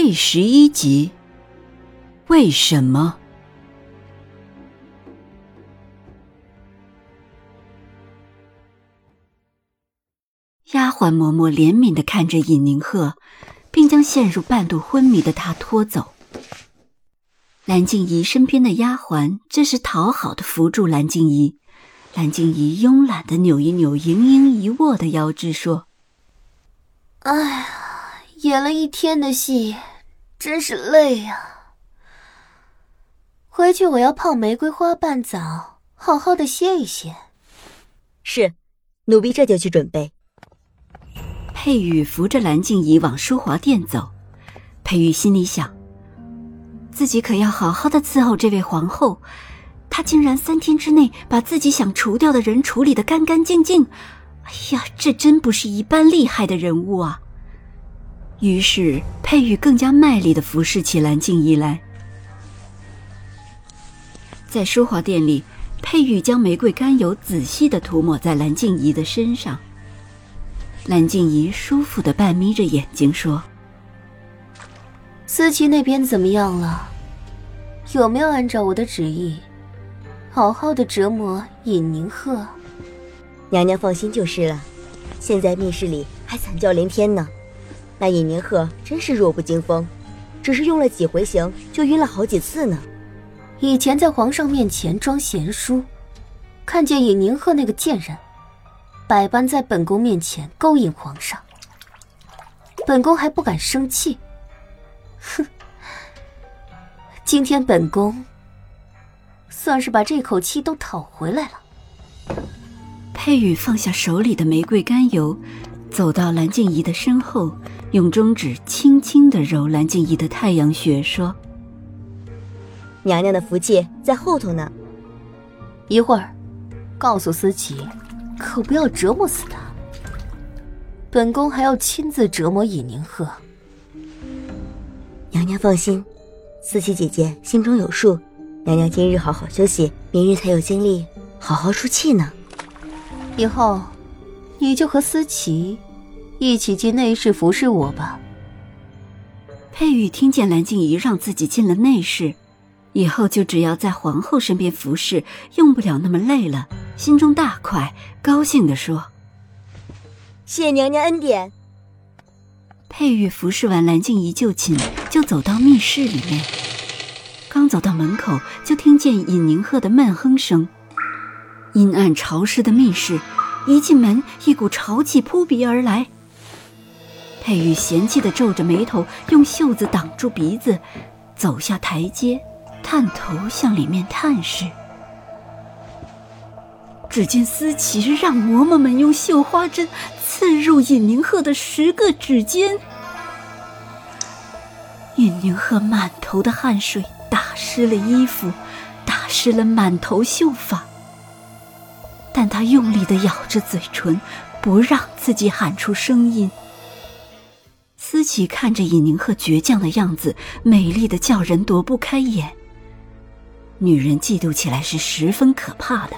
第十一集，为什么？丫鬟嬷嬷怜悯的看着尹宁鹤，并将陷入半度昏迷的他拖走。蓝静怡身边的丫鬟这时讨好的扶住蓝静怡，蓝静怡慵懒的扭一扭盈盈一握的腰肢，说：“哎呀，演了一天的戏。”真是累呀！回去我要泡玫瑰花瓣澡，好好的歇一歇。是，奴婢这就去准备。佩玉扶着蓝静怡往淑华殿走，佩玉心里想：自己可要好好的伺候这位皇后，她竟然三天之内把自己想除掉的人处理的干干净净。哎呀，这真不是一般厉害的人物啊！于是，佩玉更加卖力的服侍起蓝静怡来。在淑华殿里，佩玉将玫瑰甘油仔细的涂抹在蓝静怡的身上。蓝静怡舒服的半眯着眼睛说：“思琪那边怎么样了？有没有按照我的旨意，好好的折磨尹宁鹤？”娘娘放心就是了。现在密室里还惨叫连天呢。那尹宁鹤真是弱不禁风，只是用了几回刑就晕了好几次呢。以前在皇上面前装贤淑，看见尹宁鹤那个贱人，百般在本宫面前勾引皇上，本宫还不敢生气。哼，今天本宫算是把这口气都讨回来了。佩玉放下手里的玫瑰甘油，走到蓝静怡的身后。用中指轻轻的揉蓝静怡的太阳穴，说：“娘娘的福气在后头呢。一会儿，告诉思琪，可不要折磨死她。本宫还要亲自折磨尹宁鹤。娘娘放心，思琪姐姐心中有数。娘娘今日好好休息，明日才有精力好好出气呢。以后，你就和思琪。”一起进内室服侍我吧。佩玉听见蓝静怡让自己进了内室，以后就只要在皇后身边服侍，用不了那么累了，心中大快，高兴地说：“谢娘娘恩典。”佩玉服侍完蓝静怡就寝，就走到密室里面。刚走到门口，就听见尹宁鹤的闷哼声。阴暗潮湿的密室，一进门，一股潮气扑鼻而来。佩玉嫌弃的皱着眉头，用袖子挡住鼻子，走下台阶，探头向里面探视。只见思琪让嬷嬷们用绣花针刺入尹宁鹤的十个指尖，尹宁鹤满头的汗水打湿了衣服，打湿了满头秀发，但他用力的咬着嘴唇，不让自己喊出声音。思琪看着尹宁鹤倔强的样子，美丽的叫人躲不开眼。女人嫉妒起来是十分可怕的。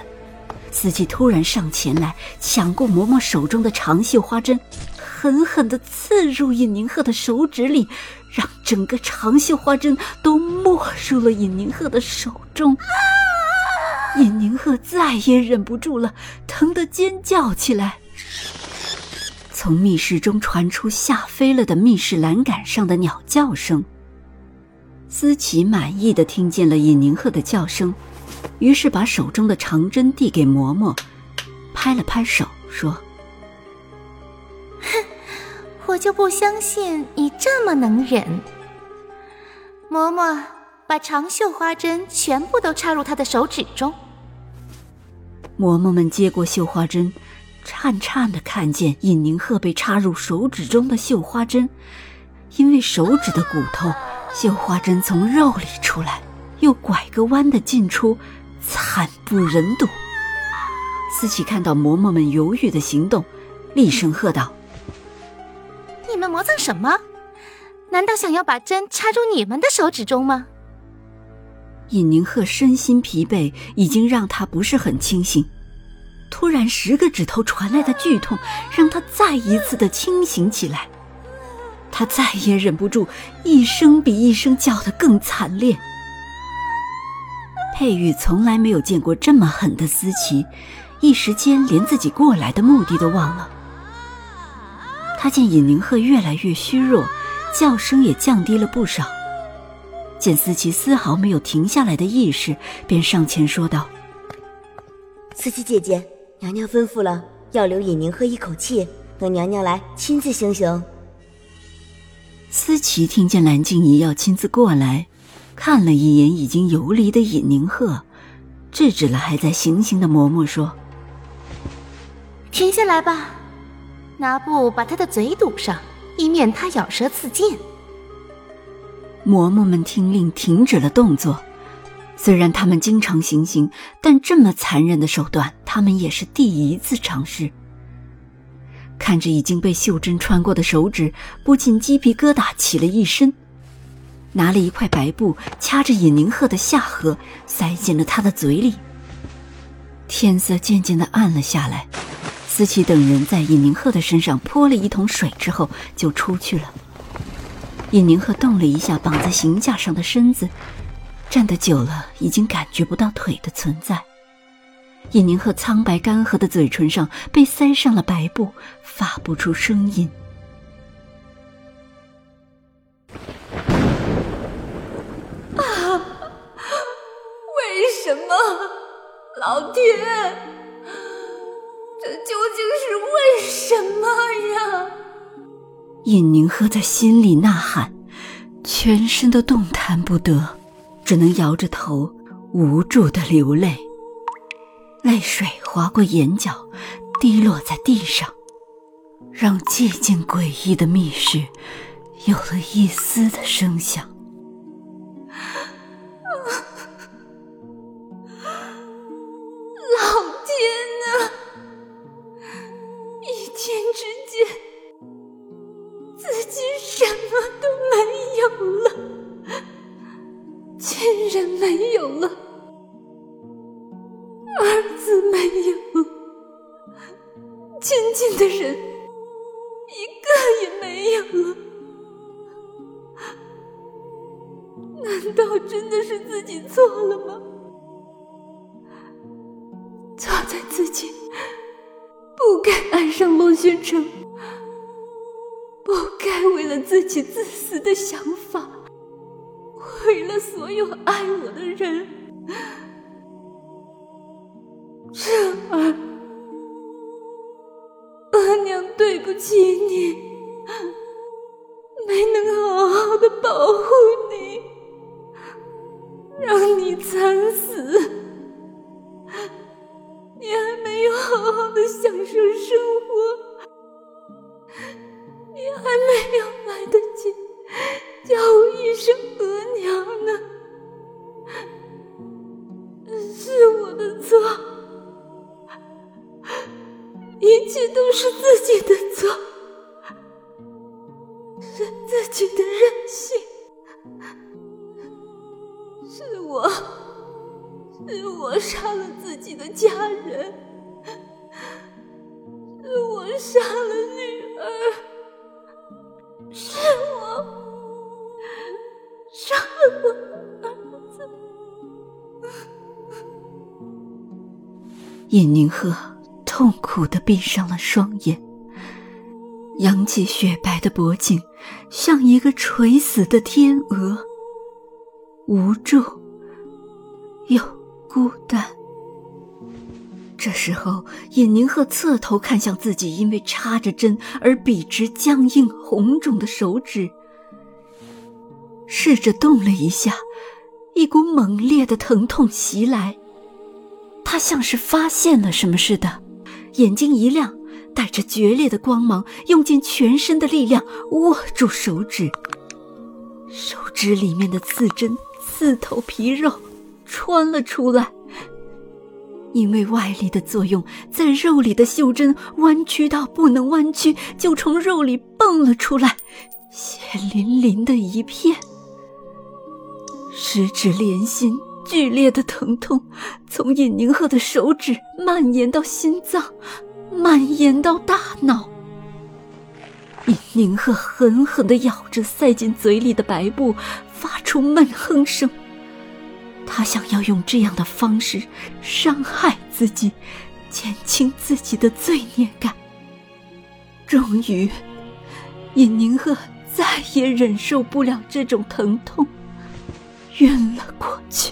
思琪突然上前来，抢过嬷嬷手中的长绣花针，狠狠地刺入尹宁鹤的手指里，让整个长绣花针都没入了尹宁鹤的手中。尹宁鹤再也忍不住了，疼得尖叫起来。从密室中传出吓飞了的密室栏杆上的鸟叫声。思琪满意的听见了尹宁鹤的叫声，于是把手中的长针递给嬷嬷，拍了拍手说：“哼，我就不相信你这么能忍。”嬷嬷把长绣花针全部都插入她的手指中。嬷嬷们接过绣花针。颤颤的看见尹宁鹤被插入手指中的绣花针，因为手指的骨头绣花针从肉里出来，又拐个弯的进出，惨不忍睹。思琪看到嬷嬷们犹豫的行动，厉声喝道：“你们磨蹭什么？难道想要把针插入你们的手指中吗？”尹宁鹤身心疲惫，已经让他不是很清醒。突然，十个指头传来的剧痛，让他再一次的清醒起来。他再也忍不住，一声比一声叫得更惨烈。佩玉从来没有见过这么狠的思琪，一时间连自己过来的目的都忘了。他见尹宁鹤越来越虚弱，叫声也降低了不少。见思琪丝毫没有停下来的意识，便上前说道：“思琪姐姐，娘娘吩咐了，要留尹宁鹤一口气，等娘娘来亲自行刑。”思琪听见蓝静怡要亲自过来，看了一眼已经游离的尹宁鹤，制止了还在行刑的嬷嬷，说：“停下来吧，拿布把他的嘴堵上，以免他咬舌自尽。”嬷嬷们听令，停止了动作。虽然他们经常行刑，但这么残忍的手段，他们也是第一次尝试。看着已经被袖珍穿过的手指，不禁鸡皮疙瘩起了一身。拿了一块白布，掐着尹宁鹤的下颌，塞进了他的嘴里。天色渐渐的暗了下来，思琪等人在尹宁鹤的身上泼了一桶水之后，就出去了。尹宁鹤动了一下绑在刑架上的身子，站得久了，已经感觉不到腿的存在。尹宁鹤苍白干涸的嘴唇上被塞上了白布，发不出声音。啊！为什么，老天？这究竟是为什么呀？尹宁鹤在心里呐喊，全身都动弹不得，只能摇着头，无助的流泪。泪水划过眼角，滴落在地上，让寂静诡异的密室有了一丝的声响。也没有了，儿子没有，亲近的人一个也没有了，难道真的是自己错了吗？错在自己不该爱上孟宣城，不该为了自己自私的想法。毁了所有爱我的人。彻儿，额娘对不起你，没能好好的保护你。让你惨死，我的错，一切都是自己的错，是自己的任性。是我是我杀了自己的家人，是我杀了尹宁鹤痛苦的闭上了双眼，扬起雪白的脖颈，像一个垂死的天鹅，无助。又孤单。这时候，尹宁鹤侧头看向自己因为插着针而笔直、僵硬、红肿的手指，试着动了一下，一股猛烈的疼痛袭来。他像是发现了什么似的，眼睛一亮，带着决裂的光芒，用尽全身的力量握住手指。手指里面的刺针刺透皮肉，穿了出来。因为外力的作用，在肉里的袖针弯曲到不能弯曲，就从肉里蹦了出来，血淋淋的一片。十指连心，剧烈的疼痛从尹宁鹤的手指蔓延到心脏，蔓延到大脑。尹宁鹤狠狠地咬着塞进嘴里的白布，发出闷哼声。他想要用这样的方式伤害自己，减轻自己的罪孽感。终于，尹宁鹤再也忍受不了这种疼痛，晕了过去。